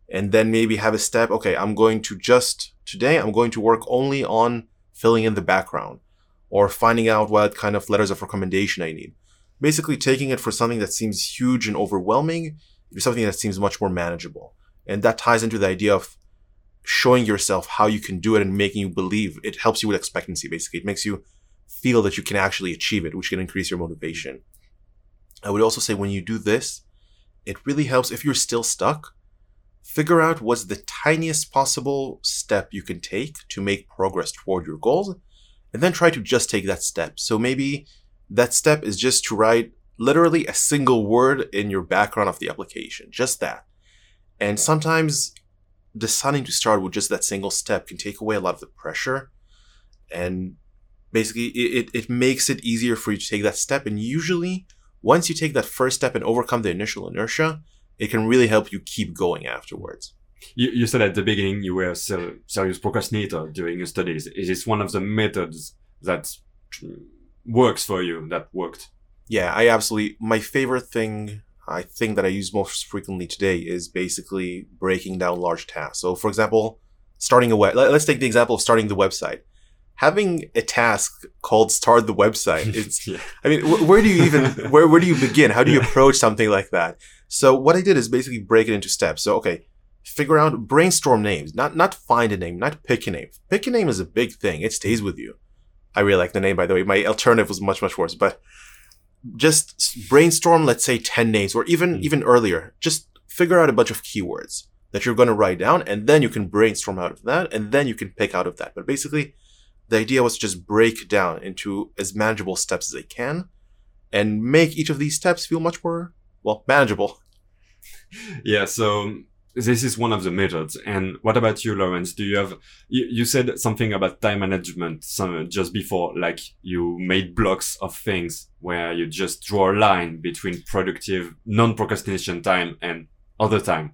And then maybe have a step, okay, I'm going to just, today, I'm going to work only on filling in the background or finding out what kind of letters of recommendation I need. Basically, taking it for something that seems huge and overwhelming to something that seems much more manageable. And that ties into the idea of showing yourself how you can do it and making you believe. It helps you with expectancy, basically. It makes you feel that you can actually achieve it, which can increase your motivation. I would also say when you do this, it really helps if you're still stuck. Figure out what's the tiniest possible step you can take to make progress toward your goals, and then try to just take that step. So maybe that step is just to write literally a single word in your background of the application, just that. And sometimes deciding to start with just that single step can take away a lot of the pressure. And basically, it, it, it makes it easier for you to take that step. And usually, once you take that first step and overcome the initial inertia, it can really help you keep going afterwards. You, you said at the beginning you were a serious procrastinator during your studies. Is this one of the methods that works for you, that worked? Yeah, I absolutely. My favorite thing, I think that I use most frequently today is basically breaking down large tasks. So, for example, starting a web. let- Let's take the example of starting the website. Having a task called "start the website." *laughs* It's. Yeah. I mean, wh- where do you even *laughs* where where do you begin? How do you approach something like that? So, what I did is basically break it into steps. So, okay, figure out brainstorm names, not not find a name, not pick a name. Pick a name is a big thing. It stays with you. I really like the name, by the way. My alternative was much much worse, but just brainstorm let's say 10 names or even Mm. even earlier just figure out a bunch of keywords that you're going to write down and then you can brainstorm out of that and then you can pick out of that but basically the idea was to just break down into as manageable steps as they can and make each of these steps feel much more well manageable *laughs* Yeah, so this is one of the methods. And what about you, Lawrence? Do you have, you, you said something about time management some, just before, like you made blocks of things where you just draw a line between productive, non-procrastination time and other time.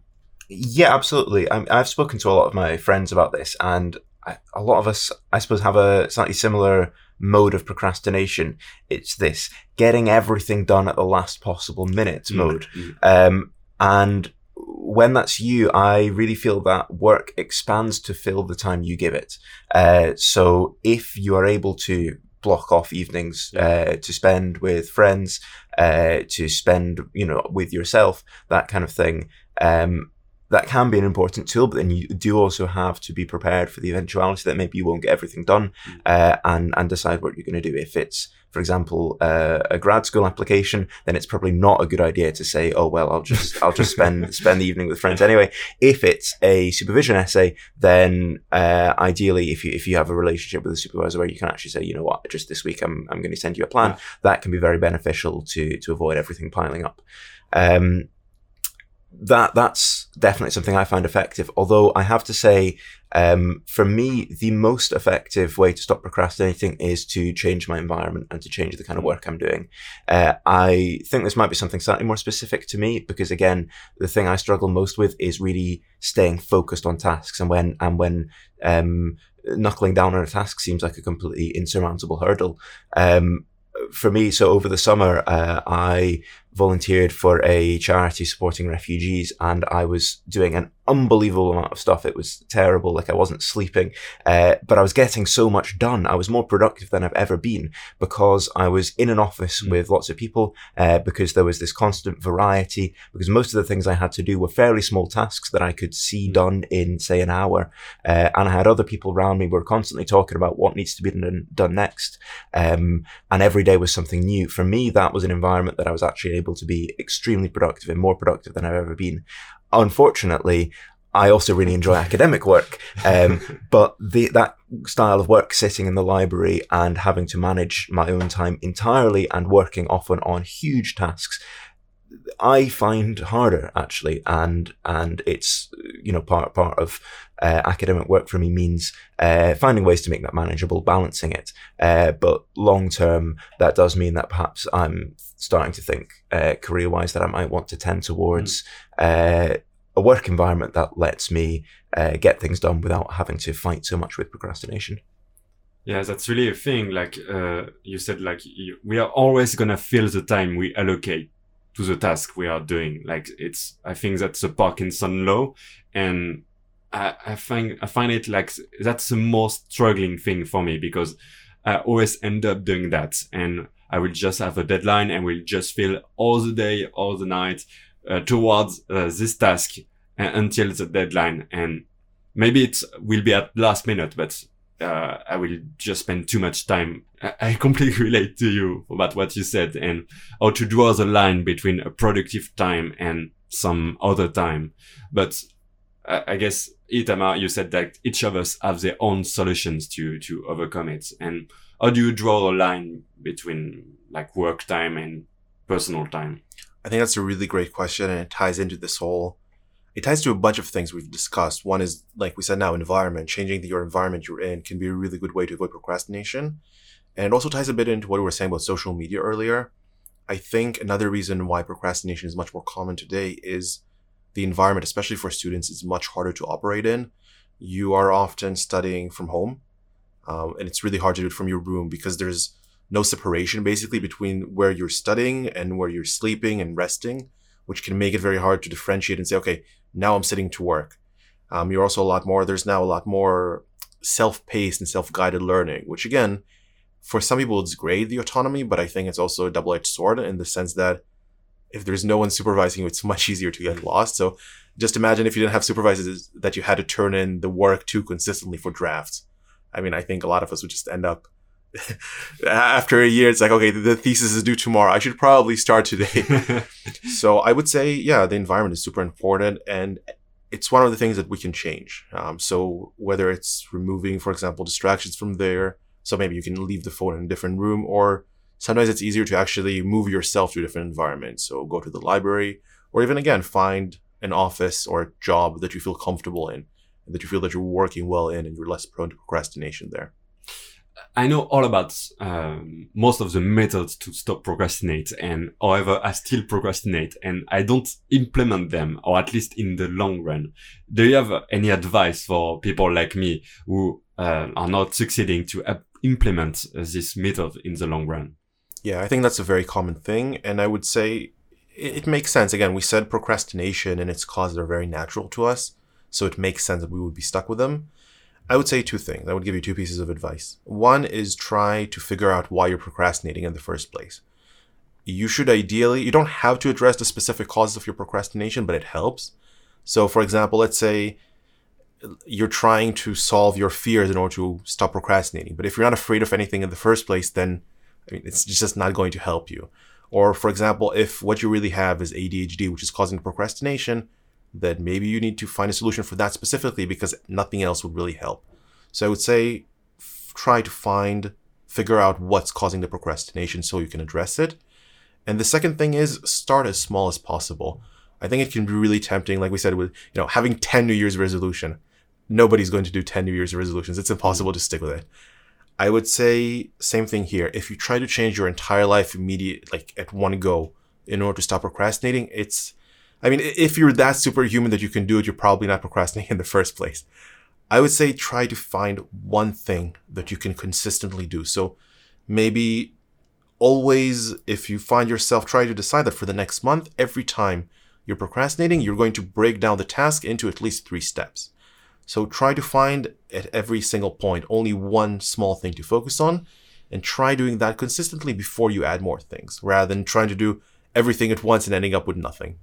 Yeah, absolutely. I, I've spoken to a lot of my friends about this, and I, a lot of us, I suppose, have a slightly similar mode of procrastination. It's this getting everything done at the last possible minute mode. Mm. Um, and when that's you, I really feel that work expands to fill the time you give it. Uh, so if you are able to block off evenings uh, to spend with friends, uh, to spend, you know, with yourself, that kind of thing, um, that can be an important tool, but then you do also have to be prepared for the eventuality that maybe you won't get everything done uh, and, and decide what you're going to do. If it's, for example, uh, a grad school application, then it's probably not a good idea to say, "Oh well, I'll just *laughs* I'll just spend spend the evening with friends anyway." If it's a supervision essay, then uh, ideally, if you if you have a relationship with a supervisor where you can actually say, "You know what, just this week I'm I'm going to send you a plan," that can be very beneficial to to avoid everything piling up. Um, that that's definitely something I find effective. Although I have to say, um, for me, the most effective way to stop procrastinating is to change my environment and to change the kind of work I'm doing. Uh, I think this might be something slightly more specific to me because, again, the thing I struggle most with is really staying focused on tasks, and when and when um, knuckling down on a task seems like a completely insurmountable hurdle. Um, for me, so over the summer, uh, I volunteered for a charity supporting refugees, and I was doing an unbelievable amount of stuff. It was terrible, like I wasn't sleeping, uh, but I was getting so much done. I was more productive than I've ever been because I was in an office with lots of people, uh, because there was this constant variety, because most of the things I had to do were fairly small tasks that I could see done in, say, an hour. Uh, and I had other people around me who were constantly talking about what needs to be done, done next. Um, and every day was something new. For me, that was an environment that I was actually able to be extremely productive and more productive than I've ever been. Unfortunately, I also really enjoy academic work, um, *laughs* but the that style of work, sitting in the library and having to manage my own time entirely and working often on huge tasks, I find harder actually, and and it's you know part part of uh, academic work for me means uh, finding ways to make that manageable, balancing it. Uh, but long term, that does mean that perhaps I'm starting to think uh, career wise that I might want to tend towards uh, a work environment that lets me uh, get things done without having to fight so much with procrastination. Yeah, that's really a thing. Like uh, you said, like you, we are always gonna fill the time we allocate to the task we are doing. Like it's, I think that's a Parkinson law, and I, I find I find it like that's the most struggling thing for me because I always end up doing that, and I will just have a deadline and will just fill all the day, all the night uh, towards uh, this task uh, until the deadline, and maybe it will be at last minute, but uh, I will just spend too much time. I, I completely *laughs* relate to you about what you said and how to draw the line between a productive time and some other time. But I, I guess Itamar, you said that each of us have their own solutions to to overcome it. And how do you draw a line between like work time and personal time? I think that's a really great question, and it ties into this whole. It ties to a bunch of things we've discussed. One is, like we said now, environment. Changing the, your environment you're in can be a really good way to avoid procrastination. And it also ties a bit into what we were saying about social media earlier. I think another reason why procrastination is much more common today is the environment, especially for students, is much harder to operate in. You are often studying from home, um, and it's really hard to do it from your room because there's no separation basically between where you're studying and where you're sleeping and resting, which can make it very hard to differentiate and say, okay, now I'm sitting to work. Um, you're also a lot more, there's now a lot more self paced and self guided learning, which again, for some people it's great, the autonomy, but I think it's also a double edged sword in the sense that if there's no one supervising you, it's *laughs* much easier to get lost. So just imagine if you didn't have supervisors that you had to turn in the work to consistently for drafts. I mean, I think a lot of us would just end up *laughs* after a year. It's like, okay, the thesis is due tomorrow. I should probably start today. *laughs* *laughs* so I would say, yeah, the environment is super important, and it's one of the things that we can change. Um, so whether it's removing, for example, distractions from there, so maybe you can leave the phone in a different room, or sometimes it's easier to actually move yourself to a different environment. So go to the library, or even again find an office or a job that you feel comfortable in, and that you feel that you're working well in, and you're less prone to procrastination there. I know all about um, most of the methods to stop procrastinate, and however, I still procrastinate, and I don't implement them, or at least in the long run. Do you have any advice for people like me who uh, are not succeeding to uh, implement uh, this method in the long run? Yeah, I think that's a very common thing, and I would say it, it makes sense. Again, we said procrastination and its causes are very natural to us, so it makes sense that we would be stuck with them. I would say two things. I would give you two pieces of advice. One is try to figure out why you're procrastinating in the first place. You should ideally, you don't have to address the specific causes of your procrastination, but it helps. So, for example, let's say you're trying to solve your fears in order to stop procrastinating. But if you're not afraid of anything in the first place, then I mean, it's just not going to help you. Or, for example, if what you really have is ADHD, which is causing procrastination, then maybe you need to find a solution for that specifically because nothing else would really help. So I would say f- try to find, figure out what's causing the procrastination so you can address it. And the second thing is start as small as possible. I think it can be really tempting, like we said, with you know having 10 New Year's resolution. Nobody's going to do 10 New Year's resolutions. It's impossible to stick with it. I would say same thing here. If you try to change your entire life immediate, like at one go, in order to stop procrastinating, it's, I mean, if you're that superhuman that you can do it, you're probably not procrastinating in the first place. I would say try to find one thing that you can consistently do. So maybe always, if you find yourself trying to decide that for the next month, every time you're procrastinating, you're going to break down the task into at least three steps. So try to find at every single point only one small thing to focus on and try doing that consistently before you add more things rather than trying to do everything at once and ending up with nothing.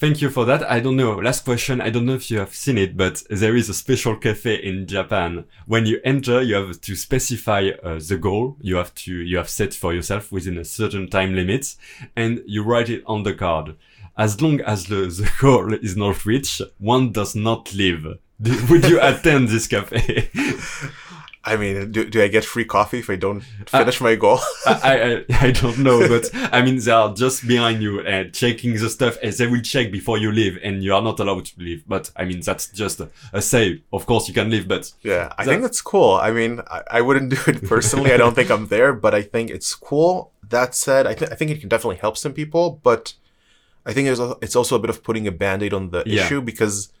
Thank you for that. I don't know. Last question. I don't know if you have seen it, but there is a special cafe in Japan. When you enter, you have to specify uh, the goal you have to you have set for yourself within a certain time limit, and you write it on the card. as long as the, the *laughs* goal is not reached, one does not live. Would you *laughs* attend this cafe? *laughs* I mean, do, do I get free coffee if I don't finish my goal? *laughs* I, I I don't know, *laughs* but I mean they are just behind you and checking the stuff, and they will check before you leave, and you are not allowed to leave. But I mean that's just a, a say. Of course you can leave, but Yeah, I That- think that's cool. I mean, I, I wouldn't do it personally. I don't think I'm there, but I think it's cool. That said, I, th- I think it can definitely help some people, but I think it's also a bit of putting a band-aid on the Yeah. issue because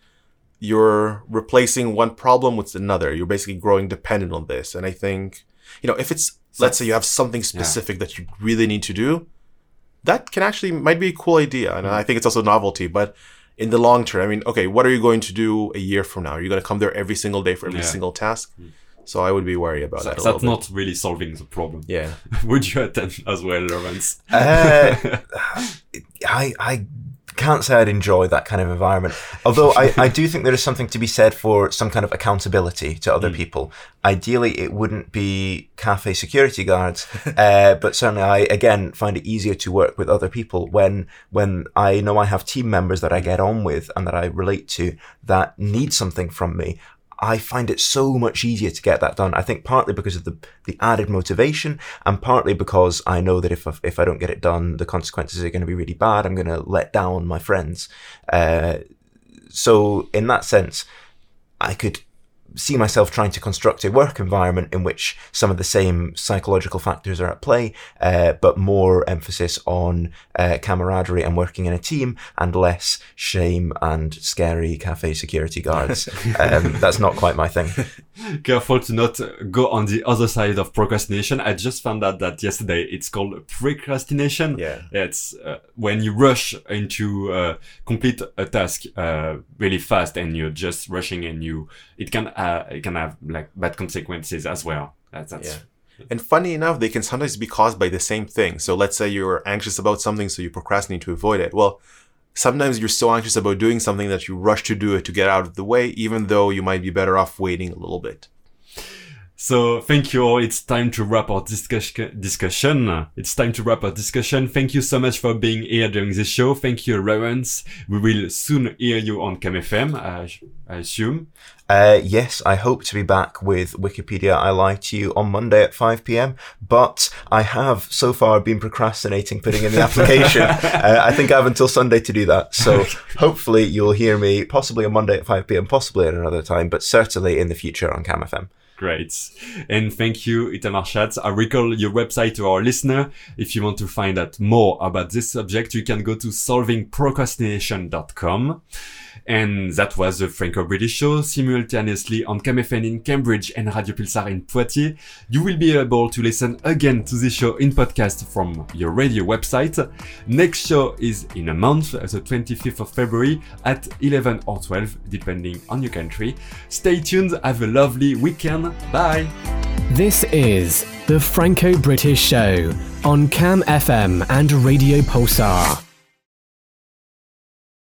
you're replacing one problem with another. You're basically growing dependent on this. And I think, you know, if it's, let's say you have something specific that you really need to do, that can actually might be a cool idea. And I think it's also novelty, but in the long term, I mean, okay, what are you going to do a year from now? Are you going to come there every single day for every Yeah. single task? So I would be worried about that. that's a little bit. not really solving the problem. Yeah. *laughs* Would you attend as well, Lawrence? Uh, *laughs* I I can't say I'd enjoy that kind of environment. Although I, I do think there is something to be said for some kind of accountability to other people. Ideally, it wouldn't be cafe security guards, uh, *laughs* but certainly I again find it easier to work with other people when when I know I have team members that I get on with and that I relate to that need something from me. I find it so much easier to get that done. I think partly because of the the added motivation, and partly because I know that if I, if I don't get it done, the consequences are going to be really bad. I'm going to let down my friends. Uh, so in that sense, I could see myself trying to construct a work environment in which some of the same psychological factors are at play, uh, but more emphasis on uh, camaraderie and working in a team, and less shame and scary cafe security guards. *laughs* um, that's not quite my thing. *laughs* Careful to not go on the other side of procrastination. I just found out that yesterday it's called precrastination. Yeah. It's uh, when you rush into uh, complete a task uh, really fast and you're just rushing and you it can uh, it can have like bad consequences as well. That's, that's Yeah. And funny enough, they can sometimes be caused by the same thing. So let's say you're anxious about something, so you procrastinate to avoid it. Well, sometimes you're so anxious about doing something that you rush to do it to get out of the way, even though you might be better off waiting a little bit. So thank you all. It's time to wrap our discussion. Discussion. It's time to wrap our discussion. Thank you so much for being here during this show. Thank you, Lawrence. We will soon hear you on CamFM, I, I assume. Uh, yes, I hope to be back with Wikipedia I Lie to You on Monday at 5 pm, but I have so far been procrastinating putting in the application. *laughs* uh, I think I have until Sunday to do that. So hopefully you'll hear me possibly on Monday at 5 pm, possibly at another time, but certainly in the future on CamFM. Great. And thank you, Itamar Shatz. I recall your website to our listener. If you want to find out more about this subject, you can go to solvingprocrastination.com. And that was the Franco-British show, simultaneously on Cam FM in Cambridge and Radio Pulsar in Poitiers. You will be able to listen again to this show in podcast from your radio website. Next show is in a month, the 25th of February at 11 or 12, depending on your country. Stay tuned. Have a lovely weekend. Bye. This is the Franco British Show on Cam FM and Radio Pulsar.